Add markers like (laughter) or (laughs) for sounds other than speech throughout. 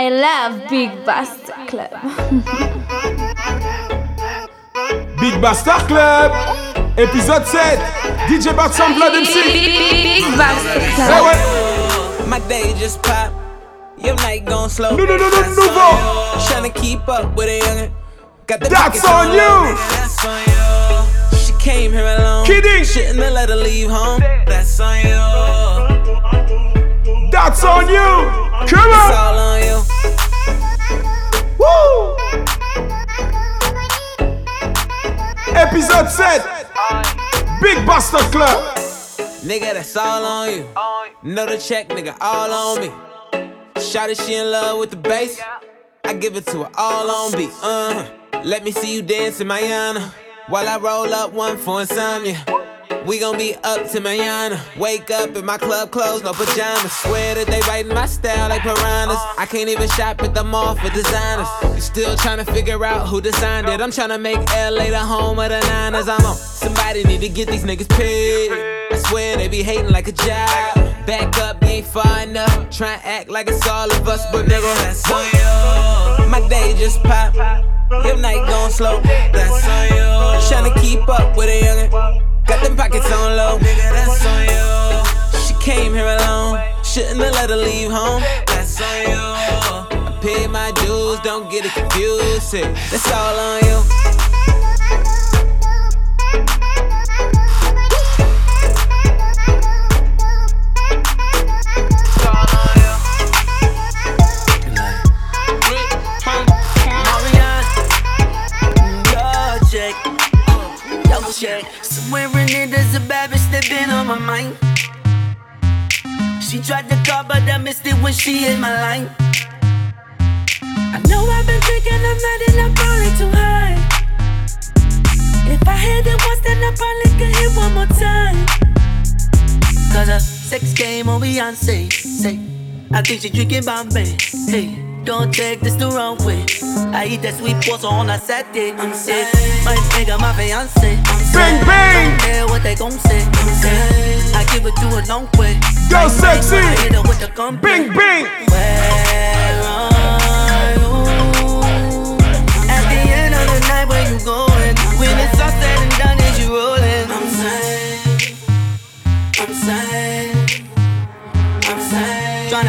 I love Big Basta Club. (laughs) Big Basta Club, épisode 7. DJ Batson Blood MC. Big Basta Club. ouais, My day just pop. Your night gon' slow. No, no, no, no, That's nouveau. on you. Keep up with a youngin'. Got the That's pockets on you. That's on you. She came here alone. Kidding. Shouldn't have let her leave home. That's on you. that's on you. Come It's on. all on you. Woo. Épisode 7. Big Basta Club. Nigga, that's all on you. Know the check, nigga, all on me. Shot she in love with the bass. I give it to her all on beat. Uh, let me see you dance in Mayana. While I roll up one for insomnia. We gon' be up to Mayana. Wake up in my club clothes, no pajamas. Swear that they writing my style like piranhas. I can't even shop at the mall for designers. You still trying to figure out who designed it. I'm trying to make LA the home of the Niners. I'm on. Somebody need to get these niggas paid. I swear they be hating like a job. Back up, ain't far enough. Try act like it's all of us, but nigga, that's on you. My day just pop. Your night gon' slow. That's on you. Tryna keep up with a youngin'. Got them pockets on low. Nigga, that's on you. She came here alone. Shouldn't have let her leave home. That's on you. I paid my dues, don't get it confused. That's all on you. Double check. Somewhere in it, there's a bad bitch that been on my mind. She tried to call, but I missed it when she hit my line. I know I've been drinking, I'm not and I'm probably too high. If I hit it once, then I probably could hit one more time. Cause a sex game on Beyonce. Say, I think she drinking Bombay. Hey, don't take this the wrong way. I eat that sweet pasta on a Saturday. I'm sick. My nigga, my fiance. Bang, bang. Don't care what they gon' say. I'm sick. I give it to a long way. Yo, Bang, bang, sexy. I hit her with the gun Bing, bing. Where are you? At the end of the night, where you going? When it's all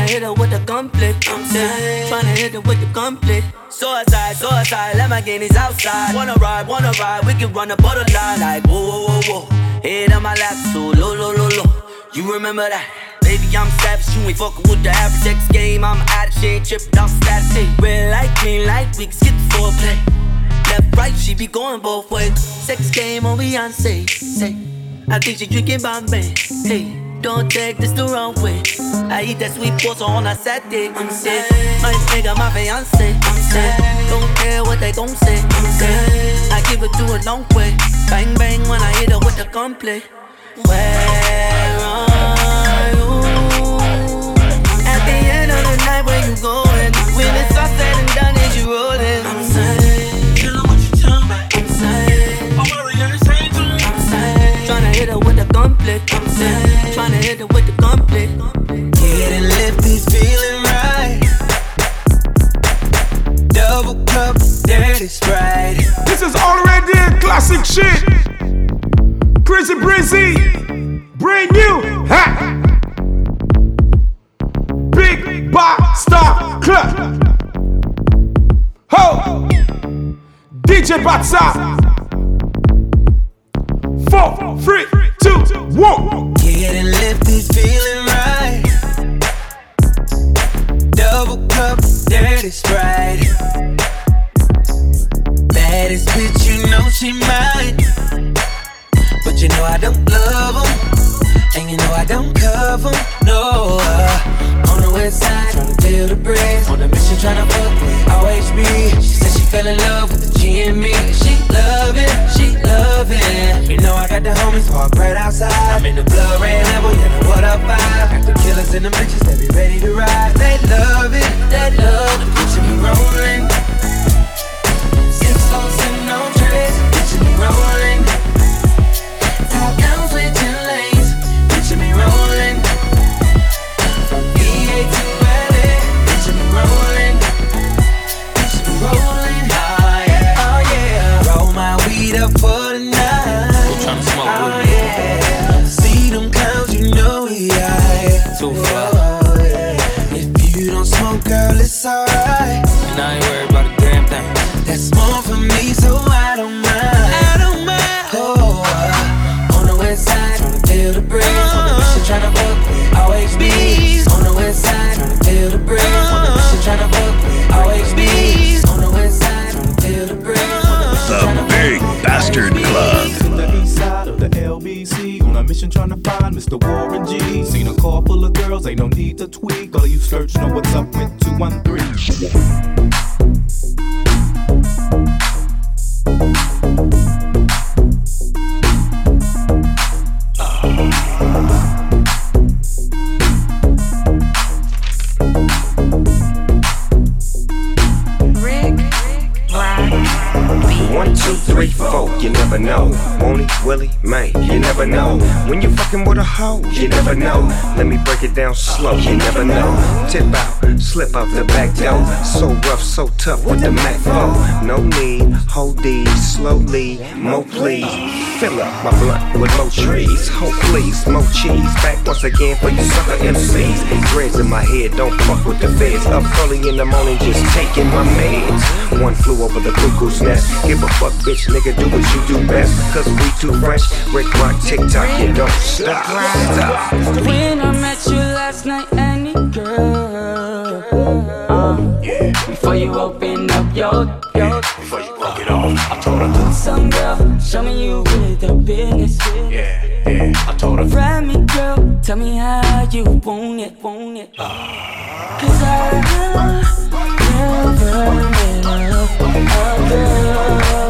hit her with the conflict. I'm sad. Tryna hit her with the conflict. Suicide, suicide, let my guineas outside. Wanna ride, wanna ride, we can run the borderline like whoa, whoa, whoa, whoa. Head on my lap, so low, low, low, low. You remember that? Baby, I'm savage, you ain't fucking with the average X game. I'm out of shape, tripped off status. Hey, red light, green light, we can skip the foreplay. Left, right, she be going both ways. Sex game on Beyonce. Say, I think she drinking Bombay. Hey, don't take this the wrong way. I eat that sweet pasta on a Saturday. I'm sick. My nigga, my fiance. I'm sick. Don't care what they gon' say. I'm sick. I give it to a long way. Bang bang when I hit her with the gunplay. Where are you? At the end of the night, where you going? When it's all said and done, is you rolling? Her with the gunplay. I'm sad. Tryna hit her with the gunplay. Getting lifted, feeling right. Double cup, dirty sprite. This is already a classic shit. Crazy Breezy. Brand new. Ha. Big Basta Club. Ho. DJ Batsa. LBC on a mission trying to find Mr. Warren G. Seen a car full of girls, ain't no need to tweak. All you search know what's up with 213. You never know. Let me break it down slow, you never know. Tip out, slip out the back door. So rough, so tough with the Mac 4. No need, hold these slowly, mo please. Fill up my blunt with more trees. Ho please, more cheese. Back once again for you sucker MCs. Dreads in my head, don't fuck with the feds. Up early in the morning, just taking my meds. One flew over the cuckoo's nest. Give a fuck, bitch, nigga, do what you do best. Cause we too fresh. Rick Rock, TikTok, you don't stop. Stop. When I met you last night, any girl. Uh, Before you open up your, your Before you broke it off, I told her, some girl, show me you with the business. yeah, yeah. I told her, Ride me, girl, tell me how you want it, want it. Cause I never met a girl.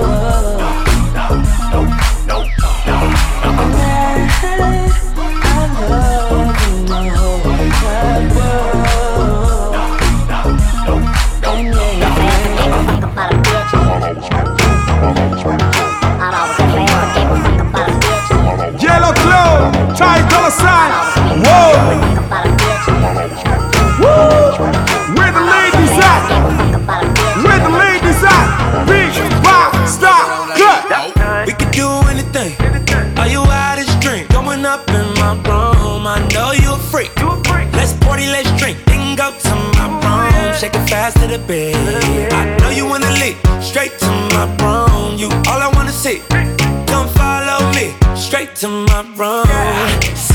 Ty Dollar Sign. Whoa, where the ladies at? Where the ladies at? Big Rock Star Club. We could do anything. Are you out this drink? Going up in my room. I know you a freak. Let's party, let's drink. Then go to my room. Shake it fast to the bed. I know you wanna leave. Straight to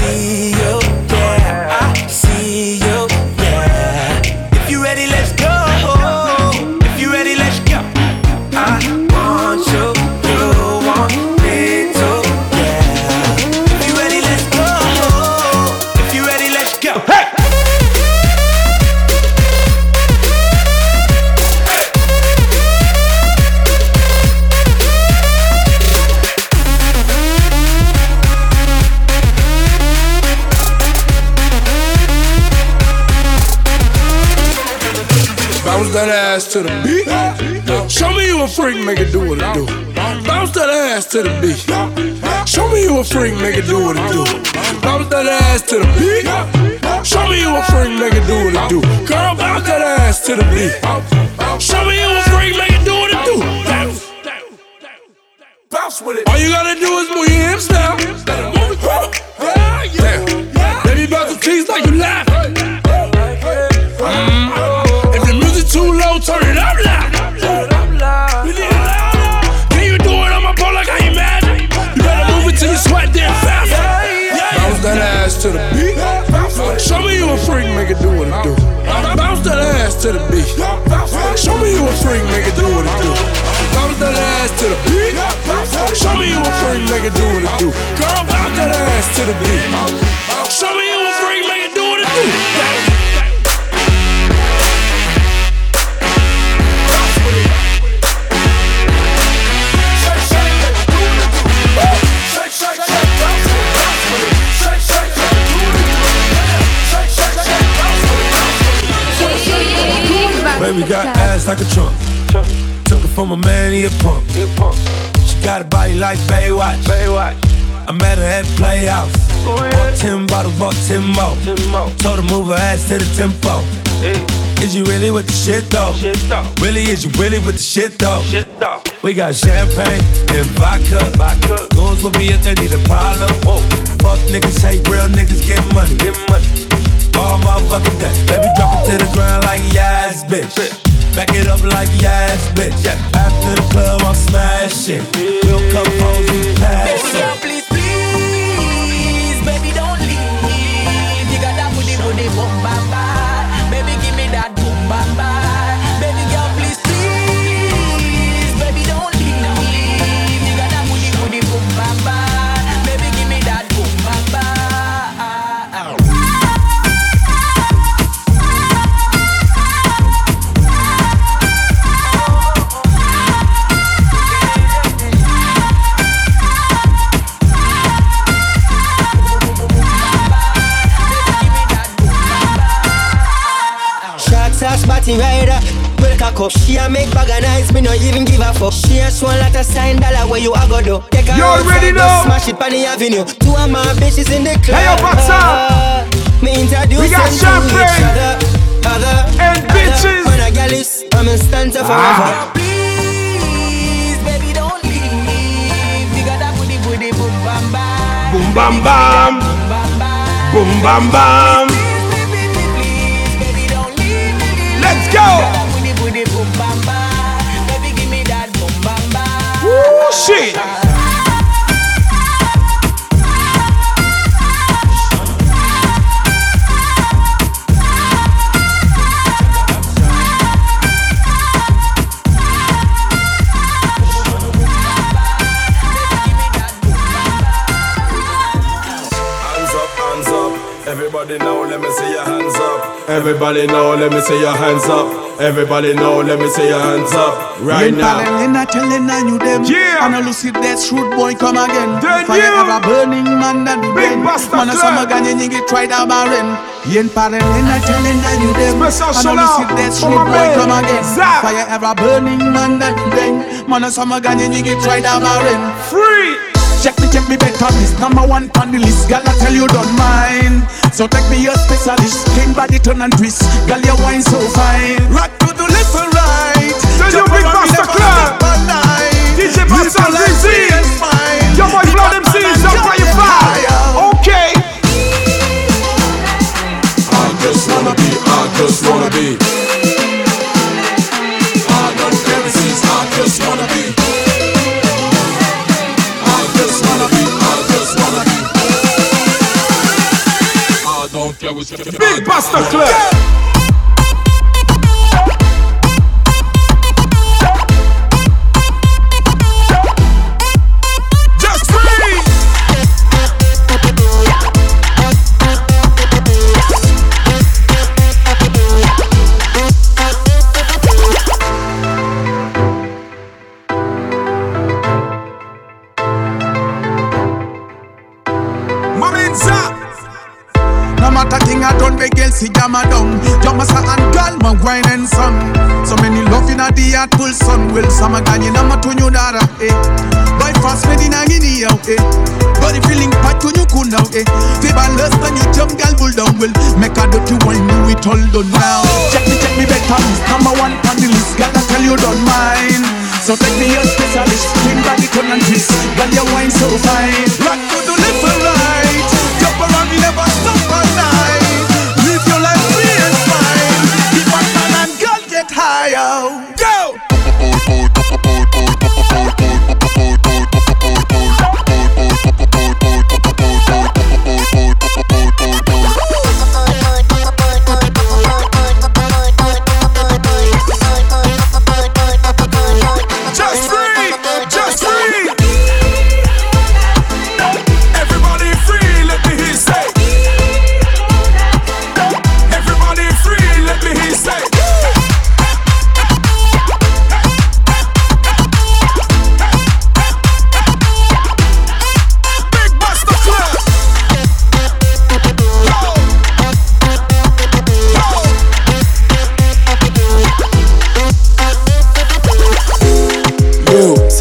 to the beat. Show me you a freak, make it do what it do. Bounce that ass to the beat. Show me you a freak, make it do what it do. Girl, bounce that ass to the beat. To the beat. Show me you a freak, make it do what it do. Bounce that ass to the beat. Show me you a freak, make it do what it do. Girl, bounce that ass to the beat. Like a trunk. Took it from a man, he a punk. She got a body like Baywatch. Baywatch. I met her at Playhouse. Bought 10 bottles, bought 10 more. Told her move her ass to the tempo. Is you really with the shit though? Really, is you really with the shit though? We got champagne and vodka. vodka. Goons will be if they need a problem. Fuck niggas, hate real niggas, get money. Get money. all day. Baby, drop it to the ground like yes, bitch. Back it up like yes, bitch. After the club, I'm smashing. We'll come home, we pass Sharks ass body rider. Well cock up. She a make bag of nice, me no even give a fuck. She a swan lot of sign dollar where you a go do. Take her You already outside, know. go Smash it on the avenue. Two of my bitches in the club. Hey, yo, Boxer. Me introduce We got them to champagne. each other. Other, And other. bitches. Man, a girl is, I'm in stanza forever. Ah. Please, baby, don't leave. You got that booty, booty, boom, bam, bam. Boom bam bam. Boom bam bam. Let's go. Woo, shit. Hands up, hands up. Everybody now, Everybody now, let me see your hands up. Everybody now, let me see your hands up. Right Yen now. Palin, I telling I you them. Yeah. And look if that shrewd boy come again. Then Fire you. ever burning man that do Big. Buster Man a summer ganye nyingi try that barren. Yen Palin, I telling I you them. Special And shout out if that for shrewd my boy come again. Zach. Fire ever burning man that do. Man a summer ganye nyingi try that barren. Free. Check me, check me better list Number one on the list Girl, I tell you don't mind So take me your specialist King body turn and twist Girl, your wine so fine Rock to the left and right Tell you Jump Big around, Buster never Club. stop all night. DJ Live Buster your life ZZ. free and fine. Yo, boy, Big blow up them man seeds up jump by your fire. Okay. I just wanna be, I just wanna be. Big Basta Club.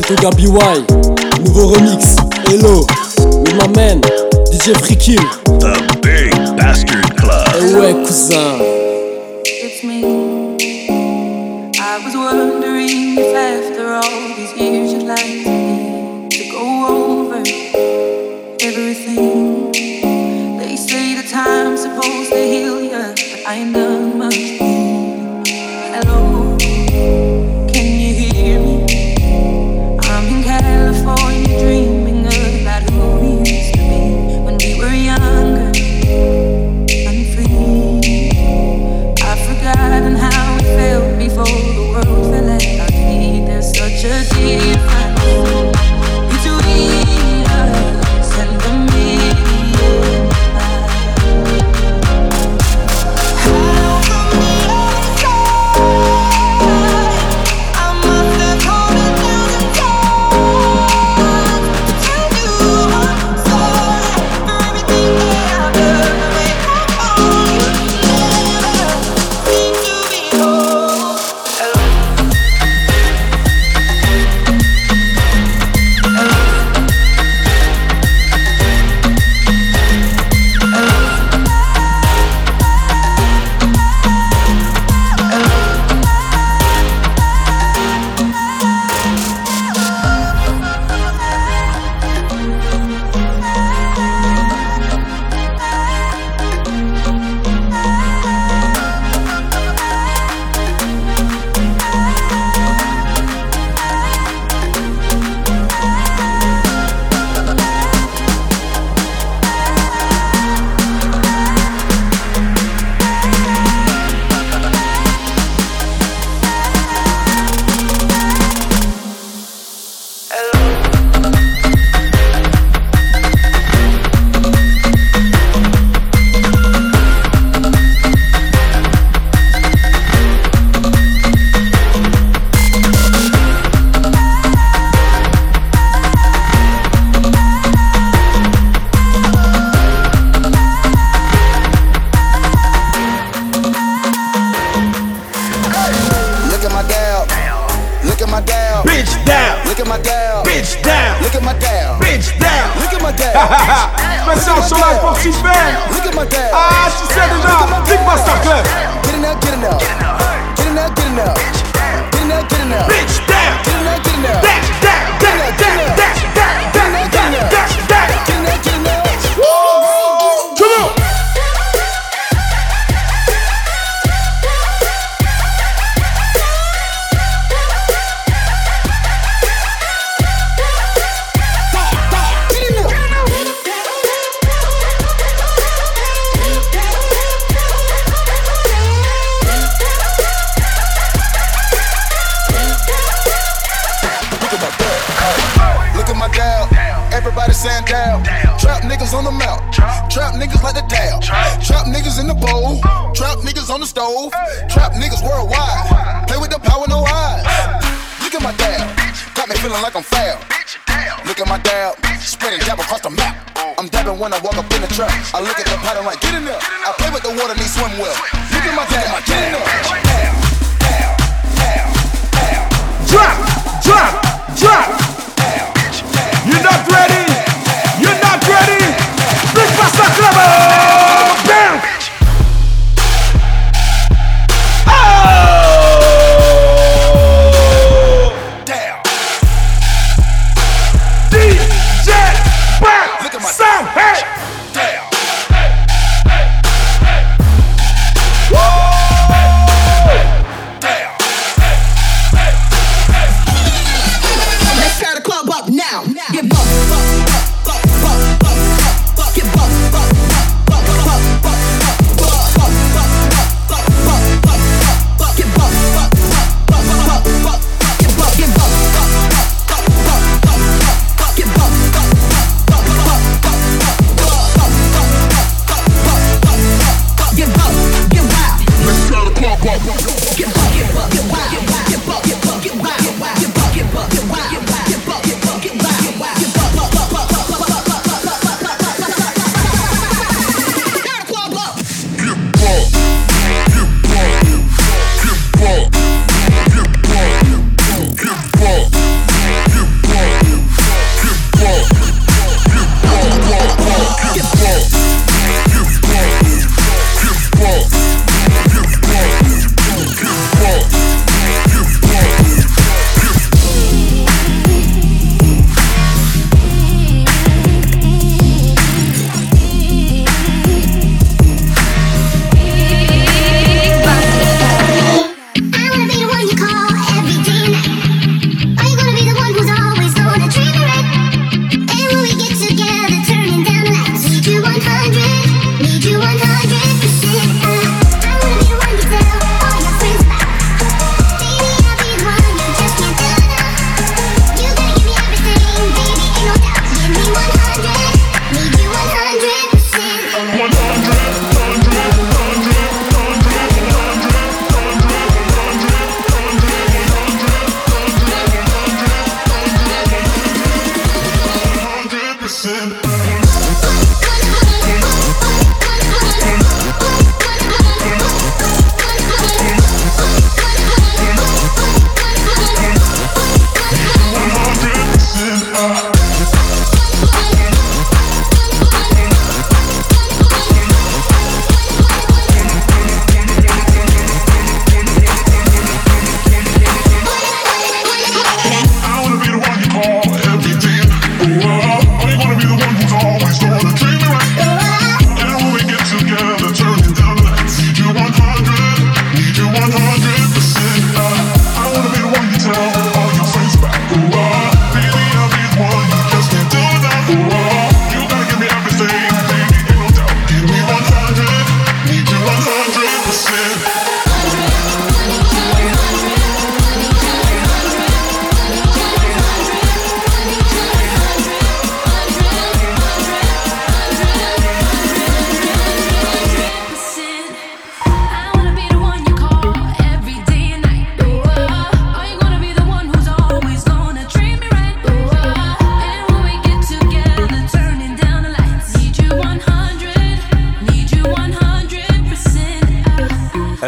Yo, c'est Toga nouveau remix, Hello, with my man, DJ Freaky. The Big Bastard Club. Eh ouais, cousin. It's me. I was wondering if after all these years you'd like me to go over everything. They say the time I'm supposed to heal you, but I ain't done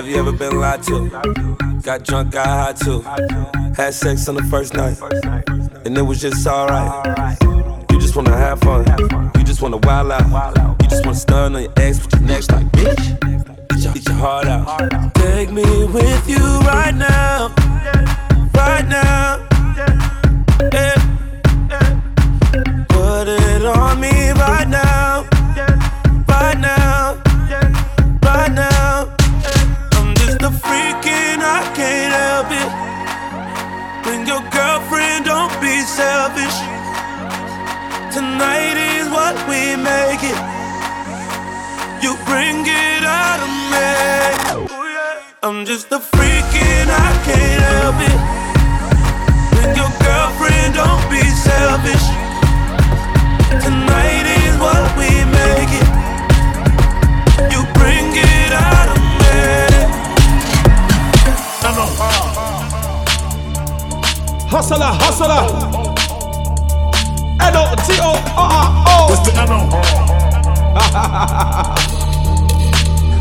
been lied to. Got drunk, got high too. Had sex on the first night, and it was just alright. You just wanna have fun, you just wanna wild out. You just wanna stun on your ex with your next like bitch. Get your heart out. Take me with you right now, right now. What we make it. You bring it out of me. I'm just a freak and I can't help it. When your girlfriend don't be selfish. Tonight is what we make it. You bring it out of me. Hustler, hustler. N-O-T-O-R-R-O. Oh, uh, uh, oh. It's the N-O.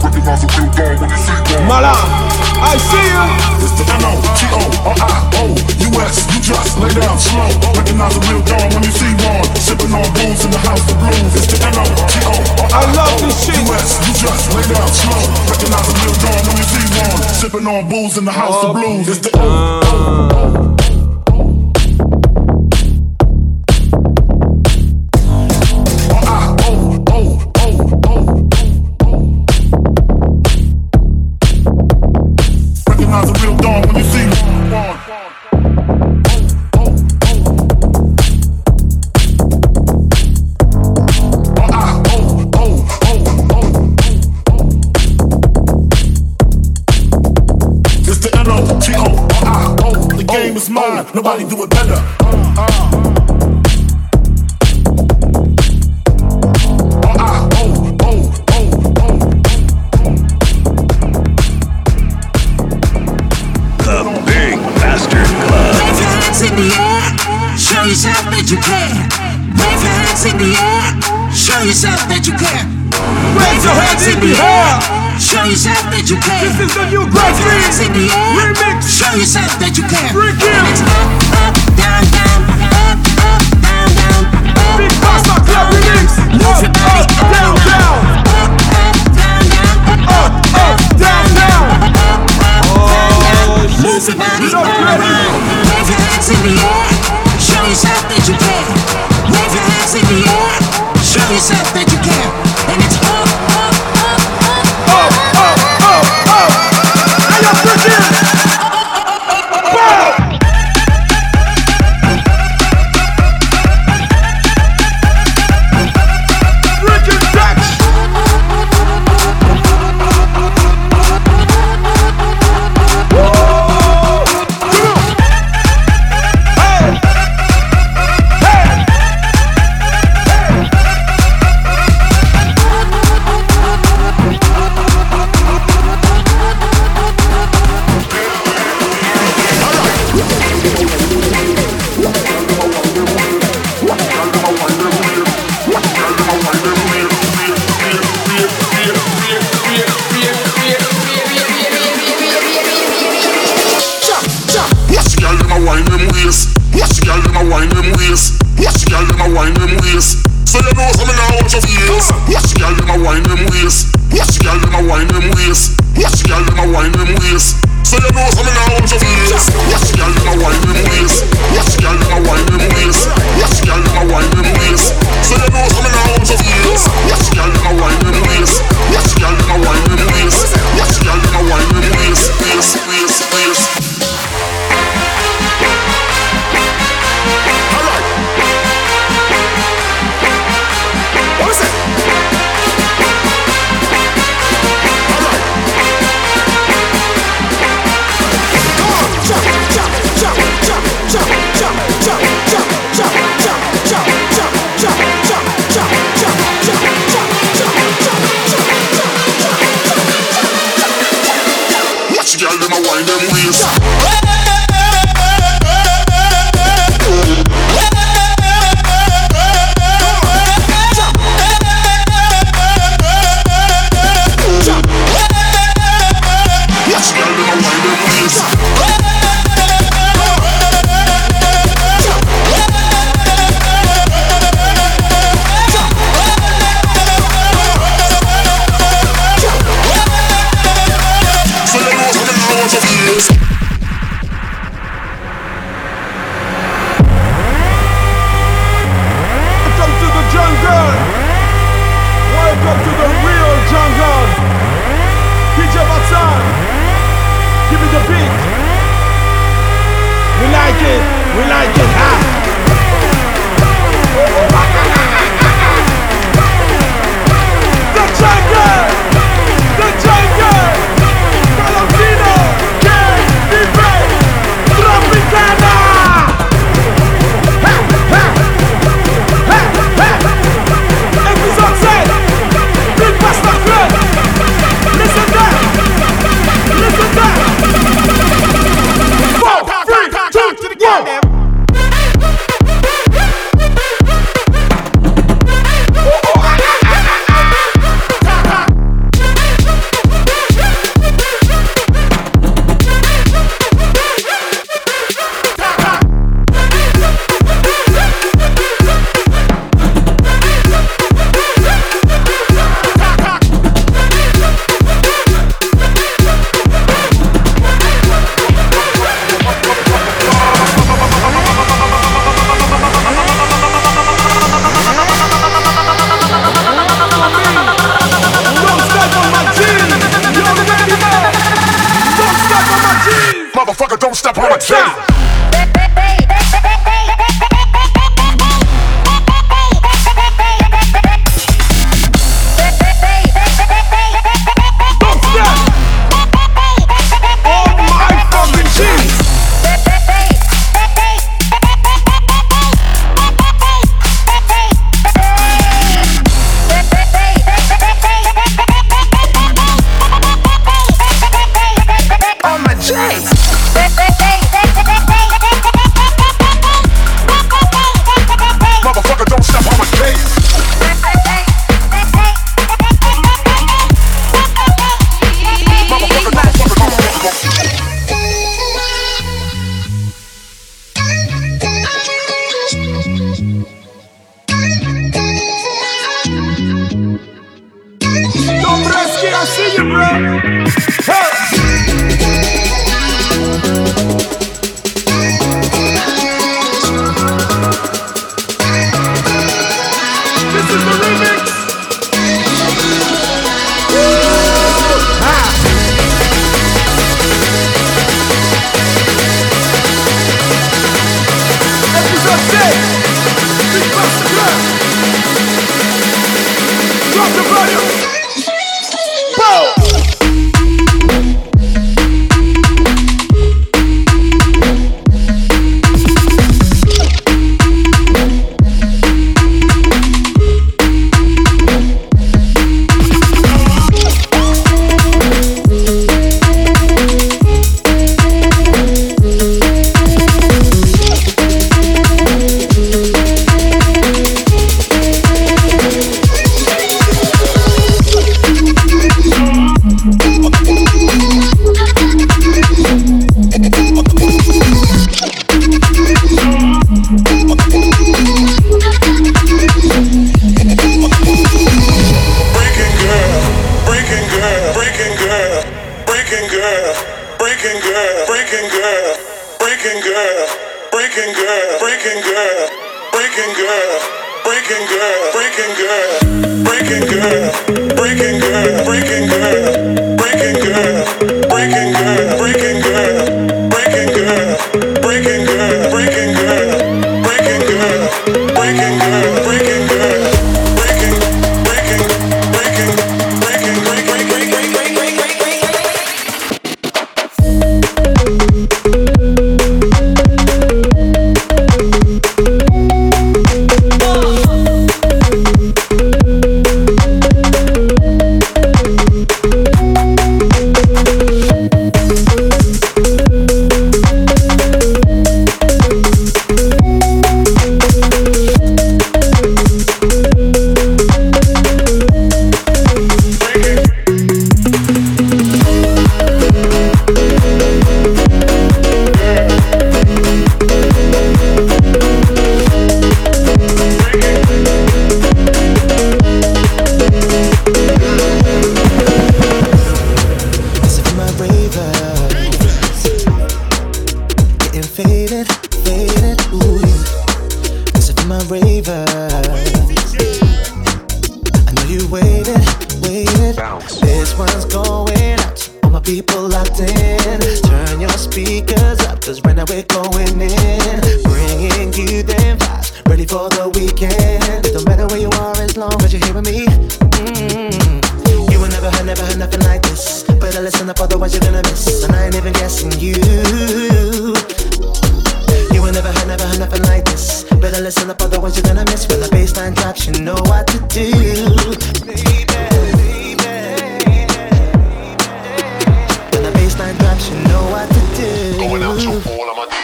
Recognize a real dog when you see one. Mala, I see you. It's the N-O-T-O-R-I-O-U-S. Uh, you just lay down slow. Recognize a real dog when you see one. Sipping on booze in the house of blues. It's the N-O-T-O-R-I-O-U-S. I love. You just lay down slow. Recognize a real dog when you see one. Sipping on booze in the house of blues. It's the O. game. Nobody do it better. The Big Bastard Club. Wave your hands in the air, show yourself that you care. Wave your hands in the air, show yourself that you care. Raise your hands in the air. Show yourself that you can. This is the new Wave Great your hands in the air, Remix. show yourself that you care. Freak it. It's up, up, down, down, up, up, down, down, up, Big up, Club down, remix. down. Move your Up, body up, up down, down. Up, up, down, down, Up, up, down, down. Up, up, down, down. Oh, Move your body ready. around. Wave your hands in the air, show yourself that you care. Wave your hands in the air, show yourself that you care. And it's up, up, We like it. We like it. Ah.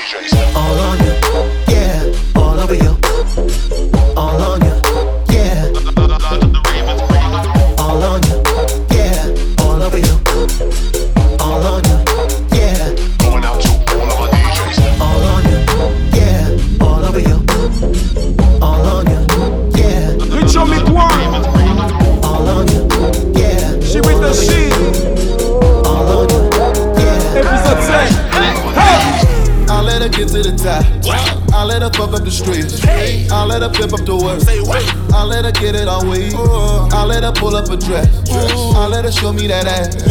DJs. All a dress. I let her show me that ass.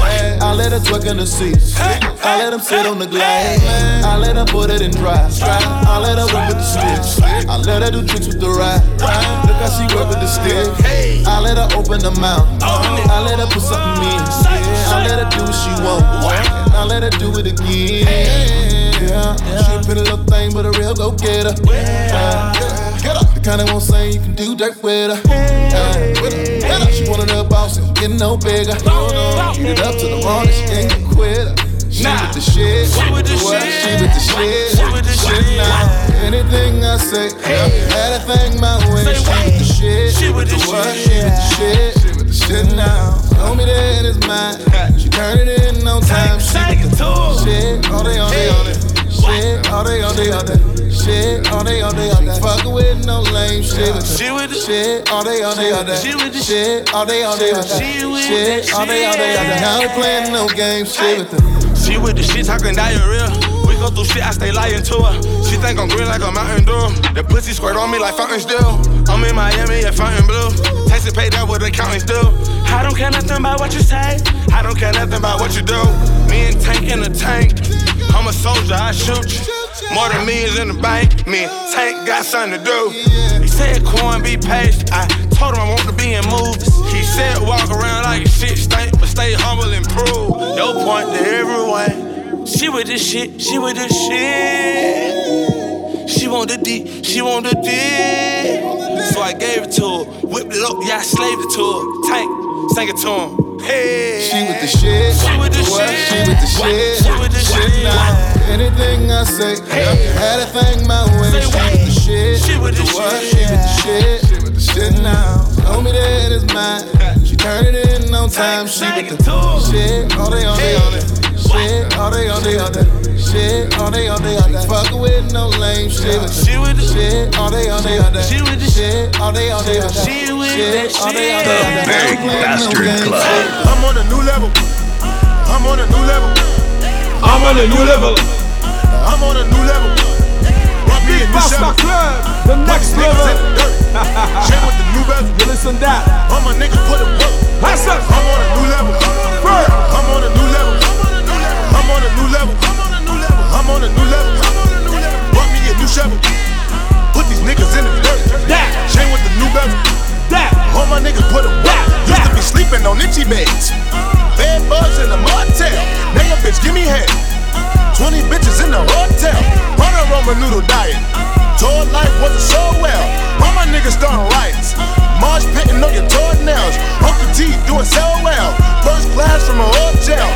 I let her twerk in the seats. I let him sit on the glass. I let her put it in dry. I let her work with the sticks. I let her do tricks with the ride. Look how she work with the stick. I let her open her mouth. I let her put something in. I let her do what she want. I let her do it again. Yeah, she a pretty little thing, but a real go getter. Uh, get up, the kind of won't say you can do dirt with her. Uh, with her. Get she one of the bosses, getting no bigger. Eat it up to the morning, she ain't a quitter. She with the shit, she with the shit, she with the shit, she with the shit now. Anything I say, had a thing my way. She with the shit, she with the what? She with the shit, she with the shit now. Show me that it's mine. She turn it in on time. She with the shit, all day, all day, all day. Shit, all day, all day, all day. Shit, all day, all day, all day. Fucking with no lame shit. She with the shit, all day, all day, all day. She with the shit, all day, all day, all day. She with the shit, all day, all day, all day. Now we playing no games. Shit with the. She with the shit talking diarrhea. We go through shit, I stay lying to her. She think I'm green like a mountain dew. The pussy squirt on me like fountain still. I'm in Miami at Fontainebleau. Taxi paid up with accountants do. I don't care nothing about what you say. I don't care nothing about what you do. Me and Tank in the tank. I'm a soldier, I shoot you. More than millions in the bank. Me Tank got something to do. He said, Corn, be patient. I told him I want to be in movies. He said, walk around like shit stink, but stay humble and prove. Your point to everyone. She with this shit, she with this shit. She want the D, she want the D. So I gave it to her, whipped it up, yeah, I slaved it to her. Tank, sang it to him. Hey. She with the shit. She with the What? shit. She with the shit. She with the shit. now. Anything I say, had a thing my way. She with the shit. She with the What? shit. She with the shit. She with the shit now. Told me that it's mine. She turn it in on time. She with the shit. All day, all day, all day. Shit. All day, all day, all day. Shit. All day, all day, all day. Fucking with no lame shit. She with the shit. All day, all day, all day. She with the shit. All day, all day, all day. She with shit. that All day, all shit. day, all. The Big Basta Club. I'm on a new level. I'm on a new level. I'm on a new level. I'm on a new level. Brought me a new Club. The next level. in the. (laughs) Shit with the new bezel. You listen that. All my niggas put it work. That's it. I'm on a new level. First. I'm on a new level. I'm on a new level. I'm on a new level. I'm on a new level, come on a new level, brought me a new shovel. Put these niggas in the dirt. That. Chain with the new. That. All my niggas put it work. Used to be sleeping on itchy beds. Bed bugs in the motel. Now your bitch give me head. 20 bitches in the hotel. On a Ramen noodle diet. Told life wasn't so well. All my niggas starting riots. Marsh pitting on your toenails. Uncle T doing so well. First class from a hotel.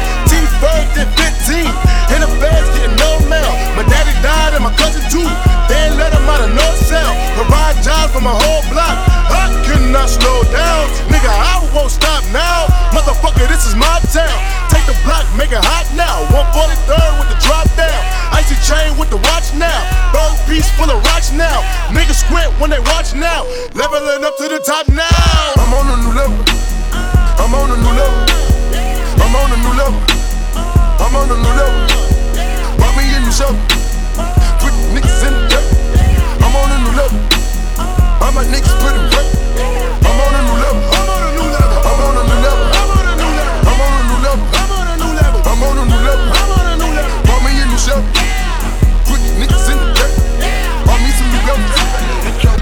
Make it hot now. 143rd with the drop down. Icy chain with the watch now. Bone piece full of rocks now. Niggas when they watch now. Leveling up to the top now. I'm on a new level. I'm on a new level. I'm on a new level. I'm on a new level. Brought me a new. Put niggas in the dirt. I'm on a new level. All my niggas put it. Put niggas in the dirt.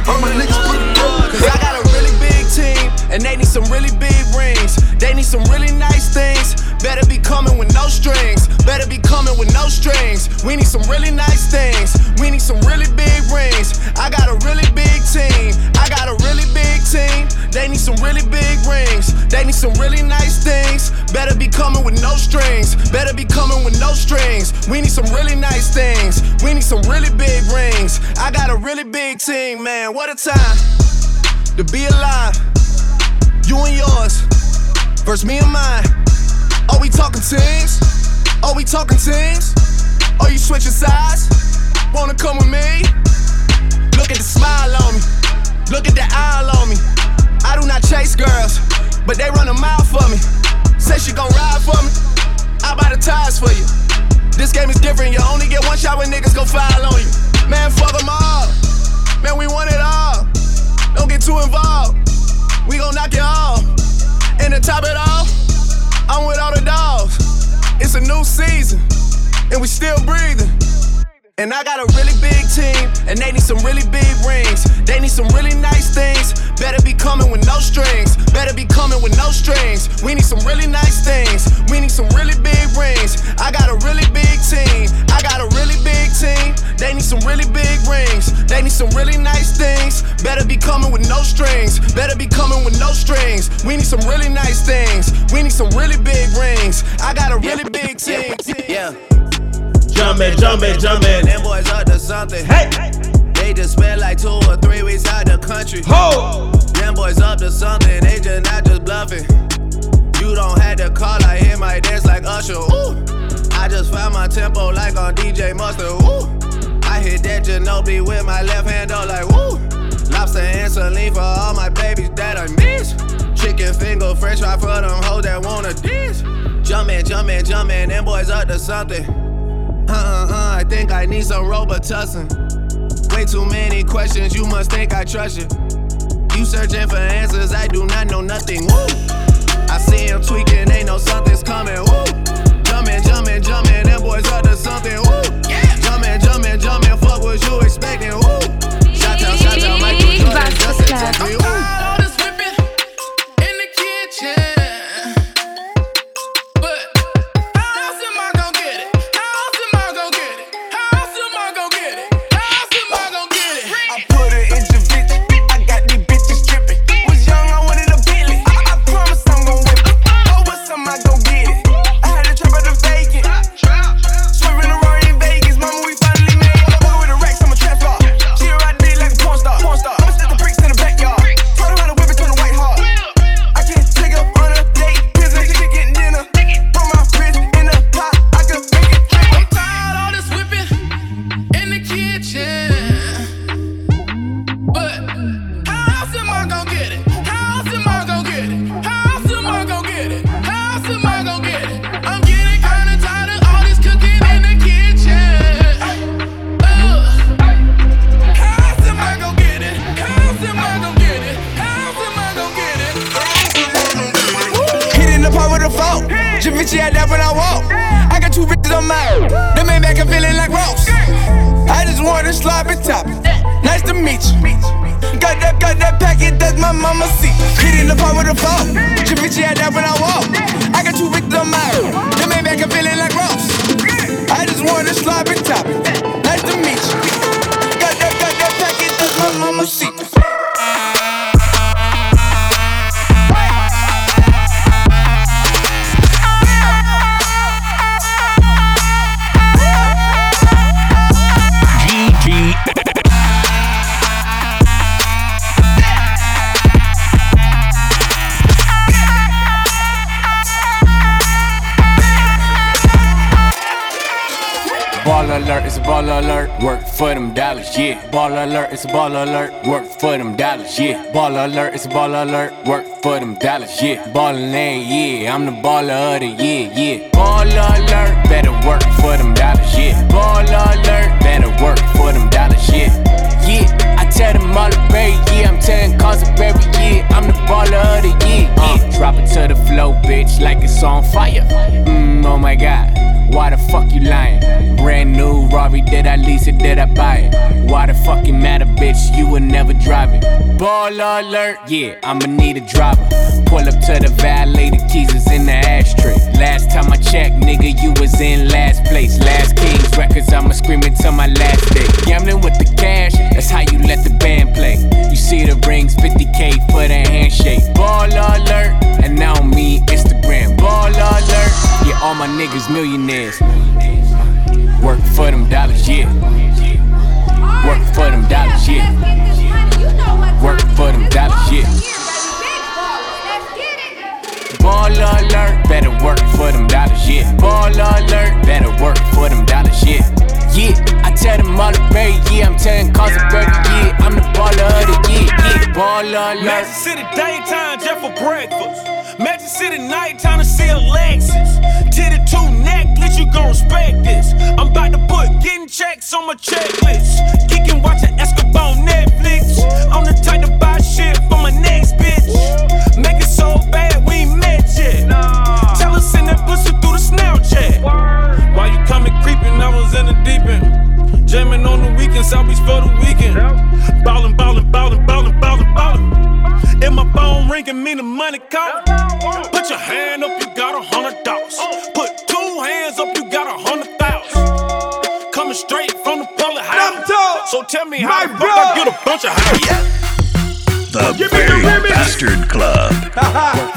Some new niggas put Cause I got a really big team, and they need some really big rings. They need some really nice things. Better be coming with no strings. Better be coming with no strings. We need some really nice things. We need some really big rings. I got a really big team. I got a really big team. They need some really big rings. They need some really nice things. Better be coming with no strings. Better be coming with no strings. We need some really nice things. We need some really big rings. I got a really big team, man. What a time to be alive. You and yours versus me and mine. Are we talking teams? Are we talking teams? Are you switching sides? Wanna come with me? Look at the smile on me. Look at the eye on me. I do not chase girls, but they run a mile for me. Say she gon' ride for me. I buy the tires for you. This game is different. You only get one shot when niggas go file on you. Man, fuck them all. And we still breathing. And I got a really big team, and they need some really big rings. They need some really nice things. Better be coming with no strings. Better be coming with no strings. We need some really nice things. We need some really big rings. I got a really big team. I got a really big team. They need some really big rings. They need some really nice things. Better be coming with no strings. Better be coming with no strings. We need some really nice things. We need some really big rings. I got a really big team. Yeah. Jumpin', jumpin', jumpin'. Them boys up to something. Hey. They just spent like two or three weeks out the country. Ho! Them boys up to something. They just not just bluffing. You don't have to call. I hear my dance like Usher. Ooh. I just found my tempo like on DJ Mustard. Ooh. I hit that Ginobili with my left hand, though, like woo. Lobster and saline for all my babies that I miss. Chicken finger, fresh fry for them hoes that wanna diss. Jumpin', jumpin', jumpin', them boys up to something. Uh uh uh, I think I need some Robitussin. Way too many questions, you must think I trust you. You searching for answers, I do not know nothing. Woo! I see him tweaking, they know something's coming. Woo! Jumpin', jumpin', jumpin', them boys up to something. Woo! Yeah! Jumpin', jumpin', jumpin', fuck what you expecting. Woo! Shout out, shout out, Justin Timberlake. Woo! Yeah. Ball alert, it's a ball alert. Work for them dollars, yeah. Ballin' ain't, yeah. I'm the baller of the year, yeah. Ball alert, better work for them dollars, yeah. Ball alert, better work for them dollars, yeah. Yeah, I tell them all to pay, yeah. I'm telling cause of every year. I'm the baller of the year, yeah. Drop it to the flow, bitch, like it's on fire. Mm, oh my god. Why the fuck you lying? Brand new Rari, did I lease it? it, did I buy Baller alert, yeah, I'ma need a driver. Pull up to the valet, the keys is in the ashtray. Last time I checked, nigga, you was in last place. Last Kings records, I'ma scream until my last day. Gambling with the cash, that's how you let the band play. You see the rings, 50k for the handshake. Baller alert, and now me, Instagram. Baller alert, yeah, all my niggas millionaires. Work for them dollars, yeah. Work for them dollars, yeah. Work for them dollars, yeah. Baller alert, better work for them dollars, yeah. Baller alert, better work for them dollars, yeah. Yeah, I tell them all the berry, yeah. I'm telling cause of berry, yeah. I'm the baller of the year, yeah. Baller alert. Magic City daytime just for breakfast. Magic City nighttime to see a Alexis. Titty two necklace, you gon' respect this. I'm about to put getting checks on my checklist. Kicking, watching Escobar on Netflix. I'm the type to buy shit for my next bitch. Make it so bad we ain't met yet. Tell us send that pussy through the snail Snapchat. While you coming creeping, I was in the deep end. Jamming on the weekend, South Beach for the weekend. Ballin', ballin', ballin', ballin', ballin', ballin'. And my phone ringing, me the money call. Put your hand up, you got a hundred dollars. Put two hands up, you got a hundred thousand. Coming straight from the public house. So tell me how the fuck I get a bunch of house. The Berry Bastard Club.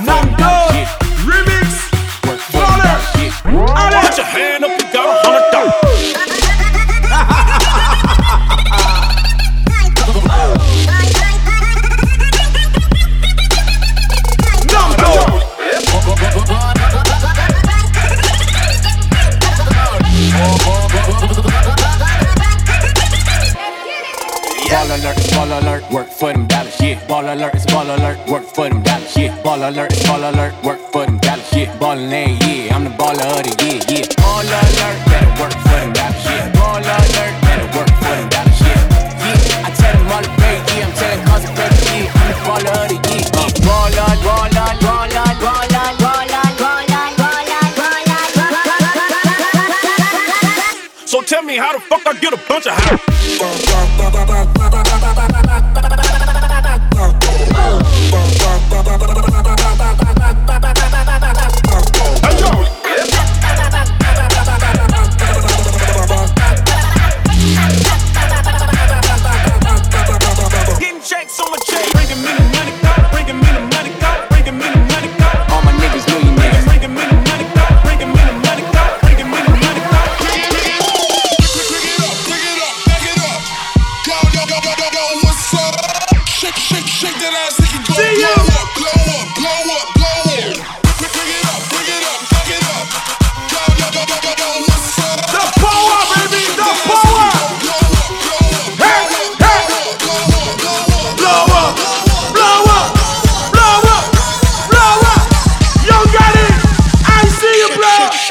(laughs) Ball alert, ball alert, work for them dollars, yeah. Ballin' every yeah, I'm the baller of the year, yeah.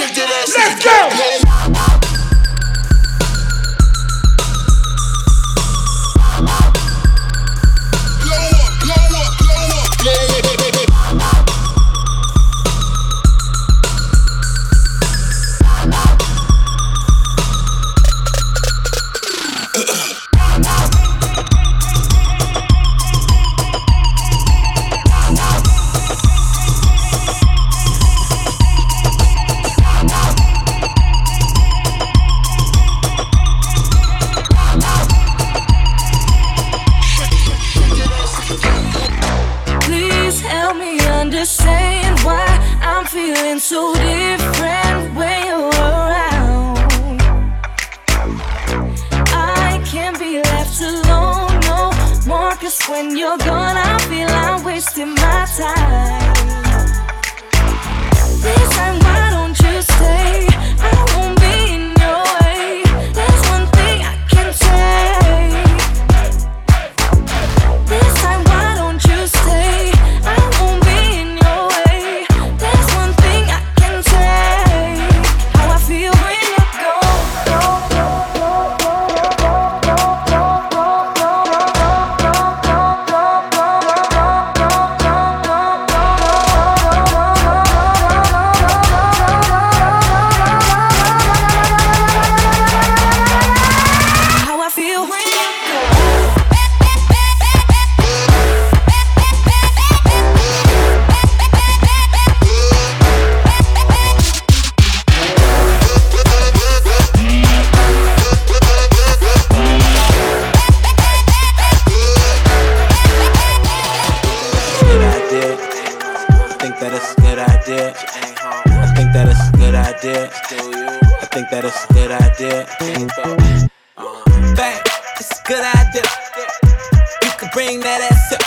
Let's go. idea. Uh, bang, it's a good idea. You can bring that ass up.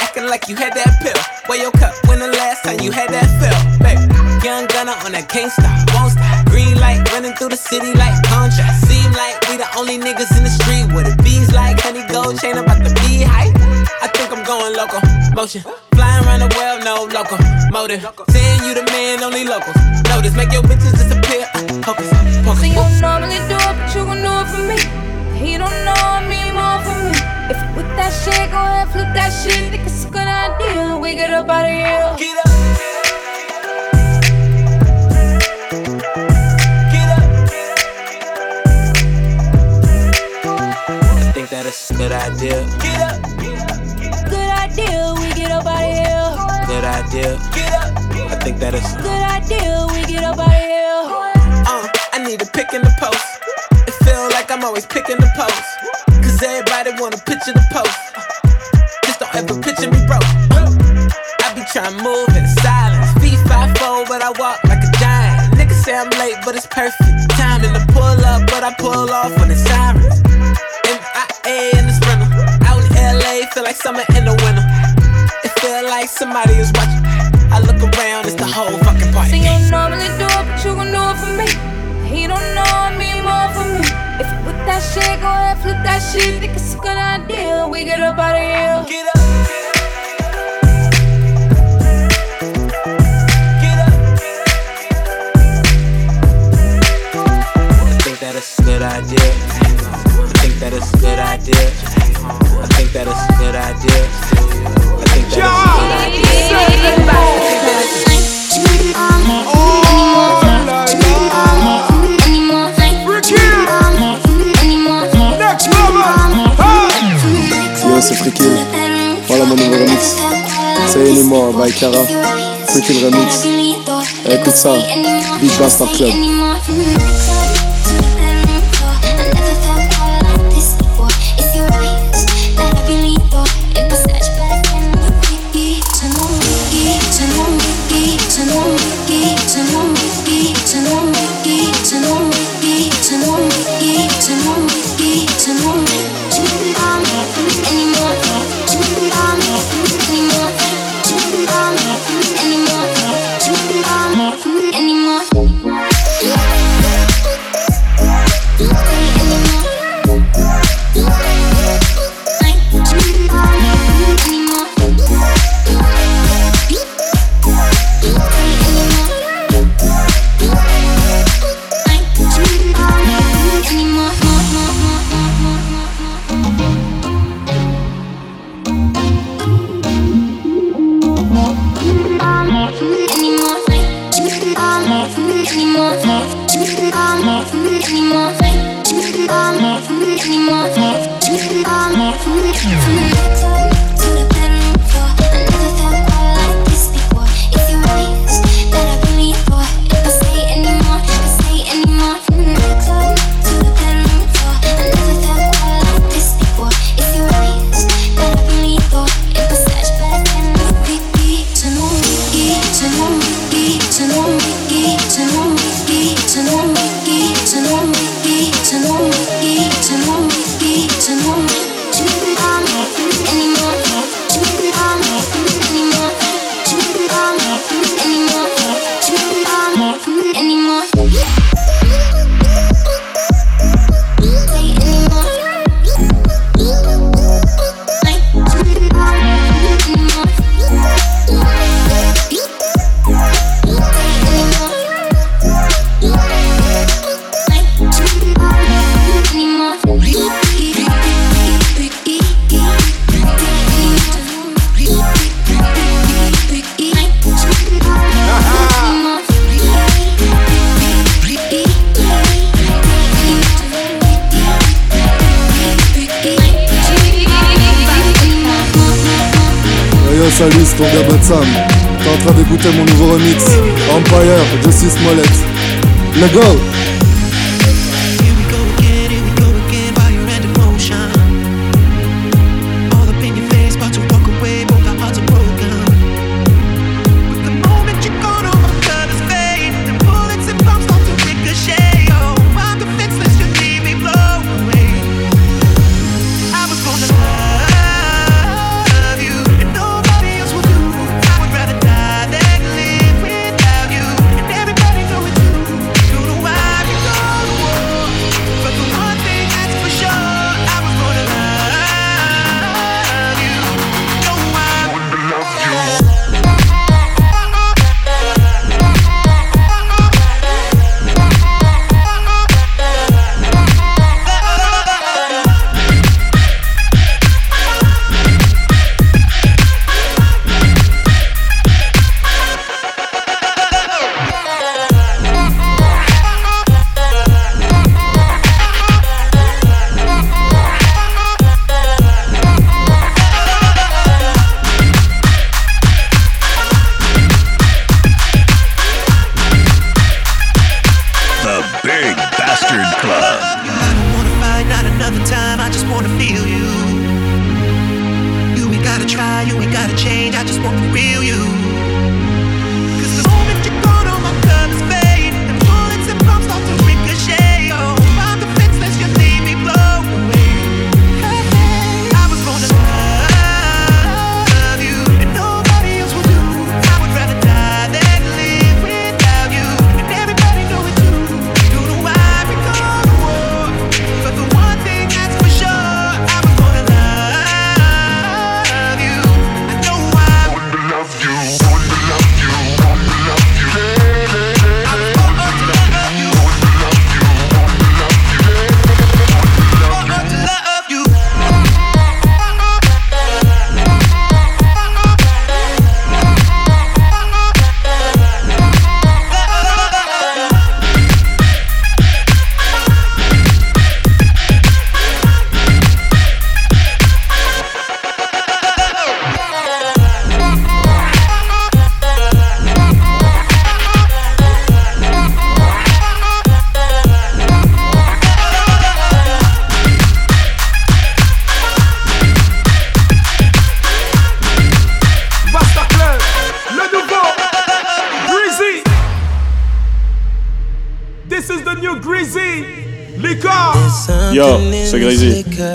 Acting like you had that pill. Where your cup when the last time you had that fill? Babe, young gunner on that gangsta, won't stop. Green light running through the city like contra. Seem like we the only niggas in the street with it. Bees like honey gold chain about the bee hype. I think I'm going local. Motion. Flying around the world, no local motive. Saying you the man, only locals. Notice, make your bitches that shit. Think it's a good idea. We get up out of here. Get up. I think that is a good idea. Get up. Good idea. We get up out of here. Good idea. Get up. I think that is Good idea. We get up out of here. Uh, I need a pick in the post. It feel like I'm always picking the post. Cause everybody wanna picture the post. Summer in the winter. It feel like somebody is watching. I look around, it's the whole fucking party. you normally do it, but you gon' do it for me. He don't know me more for me. If you with that shit, go ahead, flip that shit. Think it's a good idea. We get up out of here. Get up. I Cara. Freaky le remix. Écoute ça. Big Bastard Club.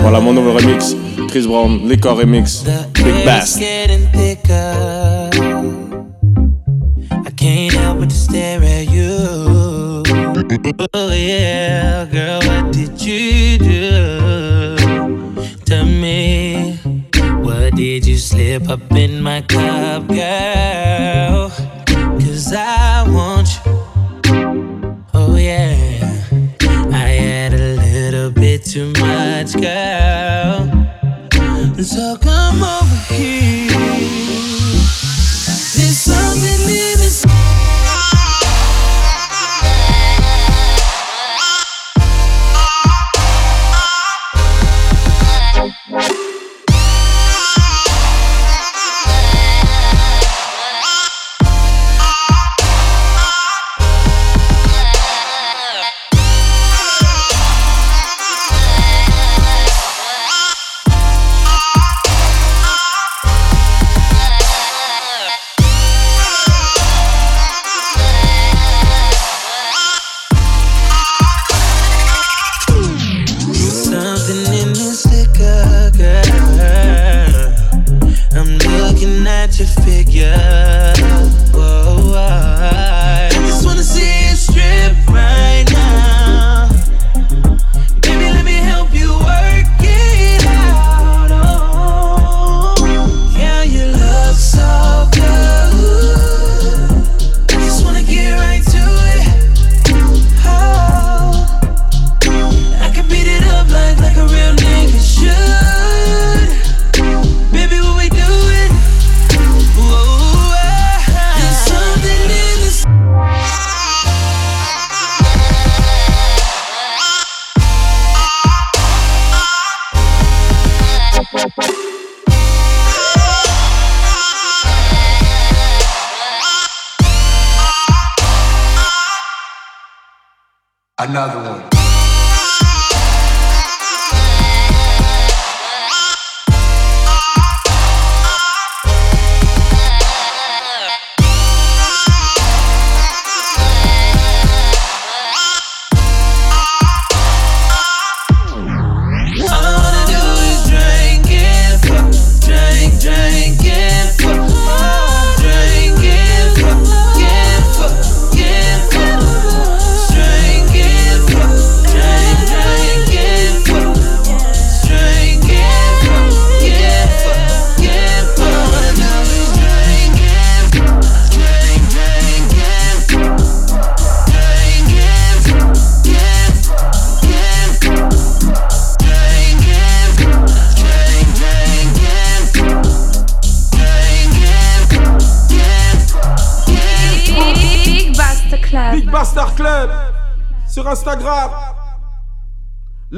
Voilà mon nouveau remix. Chris Brown, Liquor Remix. Big Bass. can't help but stare at you. Oh yeah, girl, what did you do to me? What did you slip up in my cup, girl? Cause I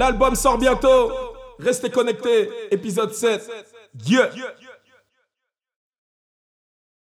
L'album sort bientôt. Restez connectés. Épisode 7. Dieu.